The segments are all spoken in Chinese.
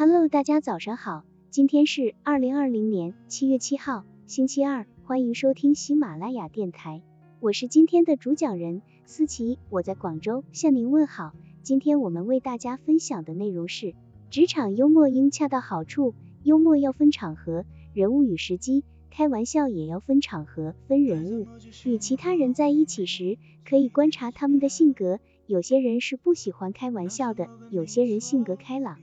Hello，大家早上好，今天是二零二零年七月七号，星期二，欢迎收听喜马拉雅电台，我是今天的主讲人思琪，我在广州向您问好。今天我们为大家分享的内容是，职场幽默应恰到好处，幽默要分场合、人物与时机，开玩笑也要分场合、分人物。与其他人在一起时，可以观察他们的性格，有些人是不喜欢开玩笑的，有些人性格开朗。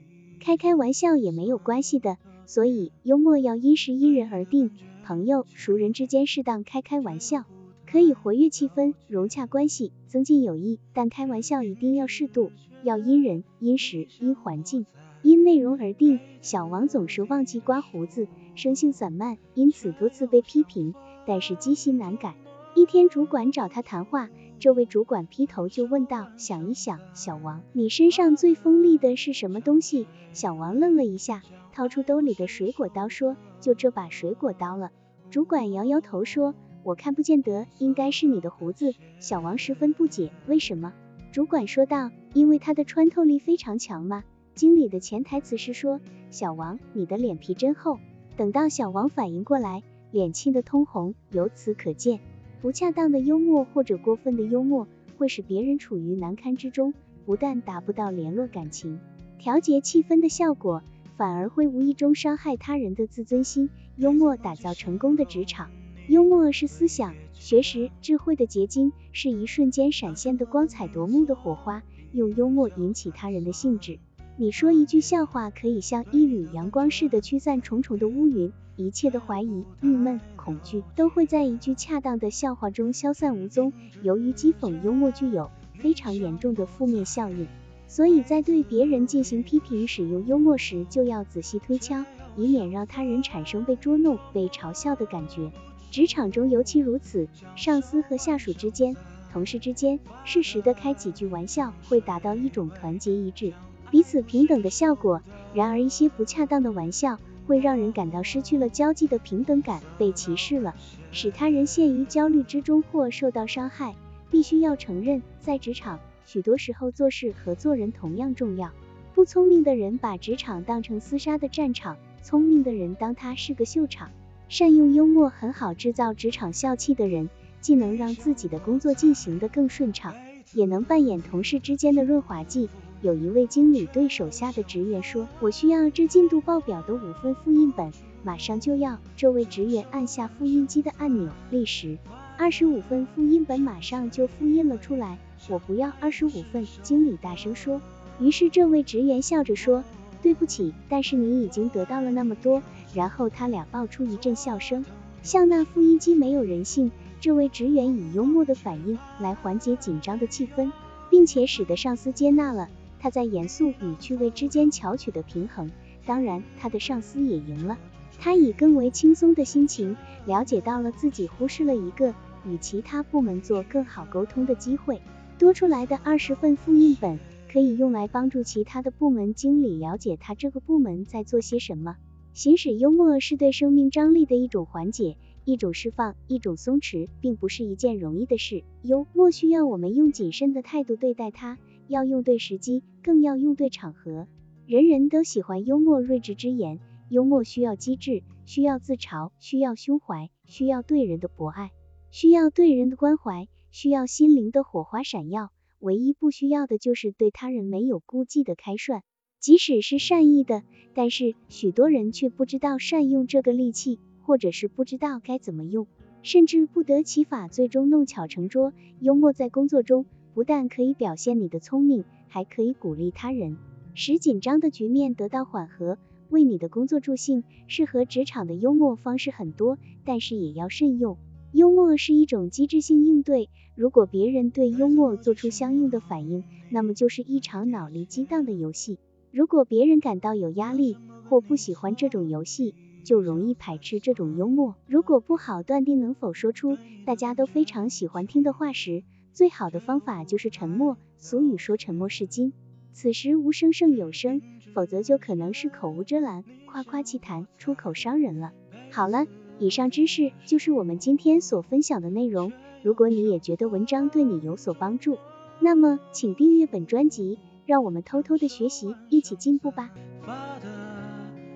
开开玩笑也没有关系的，所以幽默要因时因人而定。朋友、熟人之间适当开开玩笑，可以活跃气氛、融洽关系、增进友谊。但开玩笑一定要适度，要因人、因时、因环境、因内容而定。小王总是忘记刮胡子，生性散漫，因此多次被批评，但是积习难改。一天，主管找他谈话。这位主管劈头就问道：“想一想，小王，你身上最锋利的是什么东西？”小王愣了一下，掏出兜里的水果刀说：“就这把水果刀了。”主管摇摇头说：“我看不见得，应该是你的胡子。”小王十分不解：“为什么？”主管说道：“因为它的穿透力非常强嘛。”经理的潜台词是说：“小王，你的脸皮真厚。”等到小王反应过来，脸气得通红。由此可见。不恰当的幽默或者过分的幽默，会使别人处于难堪之中，不但达不到联络感情、调节气氛的效果，反而会无意中伤害他人的自尊心。幽默打造成功的职场，幽默是思想、学识、智慧的结晶，是一瞬间闪现的光彩夺目的火花。用幽默引起他人的兴致。你说一句笑话，可以像一缕阳光似的驱散重重的乌云。一切的怀疑、郁闷、恐惧都会在一句恰当的笑话中消散无踪。由于讥讽幽默具有非常严重的负面效应，所以在对别人进行批评、使用幽默时，就要仔细推敲，以免让他人产生被捉弄、被嘲笑的感觉。职场中尤其如此，上司和下属之间、同事之间，适时的开几句玩笑，会达到一种团结一致、彼此平等的效果。然而，一些不恰当的玩笑，会让人感到失去了交际的平等感，被歧视了，使他人陷于焦虑之中或受到伤害。必须要承认，在职场，许多时候做事和做人同样重要。不聪明的人把职场当成厮杀的战场，聪明的人当它是个秀场。善用幽默，很好制造职场笑气的人，既能让自己的工作进行得更顺畅，也能扮演同事之间的润滑剂。有一位经理对手下的职员说：“我需要这进度报表的五份复印本，马上就要。”这位职员按下复印机的按钮，立时二十五份复印本马上就复印了出来。我不要二十五份，经理大声说。于是这位职员笑着说：“对不起，但是你已经得到了那么多。”然后他俩爆出一阵笑声。像那复印机没有人性，这位职员以幽默的反应来缓解紧张的气氛，并且使得上司接纳了。他在严肃与趣味之间巧取的平衡，当然，他的上司也赢了。他以更为轻松的心情，了解到了自己忽视了一个与其他部门做更好沟通的机会。多出来的二十份复印本，可以用来帮助其他的部门经理了解他这个部门在做些什么。行使幽默是对生命张力的一种缓解，一种释放，一种松弛，并不是一件容易的事。幽默需要我们用谨慎的态度对待它。要用对时机，更要用对场合。人人都喜欢幽默睿智之言，幽默需要机智，需要自嘲，需要胸怀，需要对人的博爱，需要对人的关怀，需要心灵的火花闪耀。唯一不需要的就是对他人没有顾忌的开涮。即使是善意的，但是许多人却不知道善用这个利器，或者是不知道该怎么用，甚至不得其法，最终弄巧成拙。幽默在工作中。不但可以表现你的聪明，还可以鼓励他人，使紧张的局面得到缓和，为你的工作助兴。适合职场的幽默方式很多，但是也要慎用。幽默是一种机制性应对，如果别人对幽默做出相应的反应，那么就是一场脑力激荡的游戏。如果别人感到有压力或不喜欢这种游戏，就容易排斥这种幽默。如果不好断定能否说出大家都非常喜欢听的话时，最好的方法就是沉默。俗语说沉默是金，此时无声胜有声，否则就可能是口无遮拦、夸夸其谈、出口伤人了。好了，以上知识就是我们今天所分享的内容。如果你也觉得文章对你有所帮助，那么请订阅本专辑，让我们偷偷的学习，一起进步吧。发的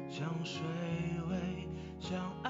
像水位，像。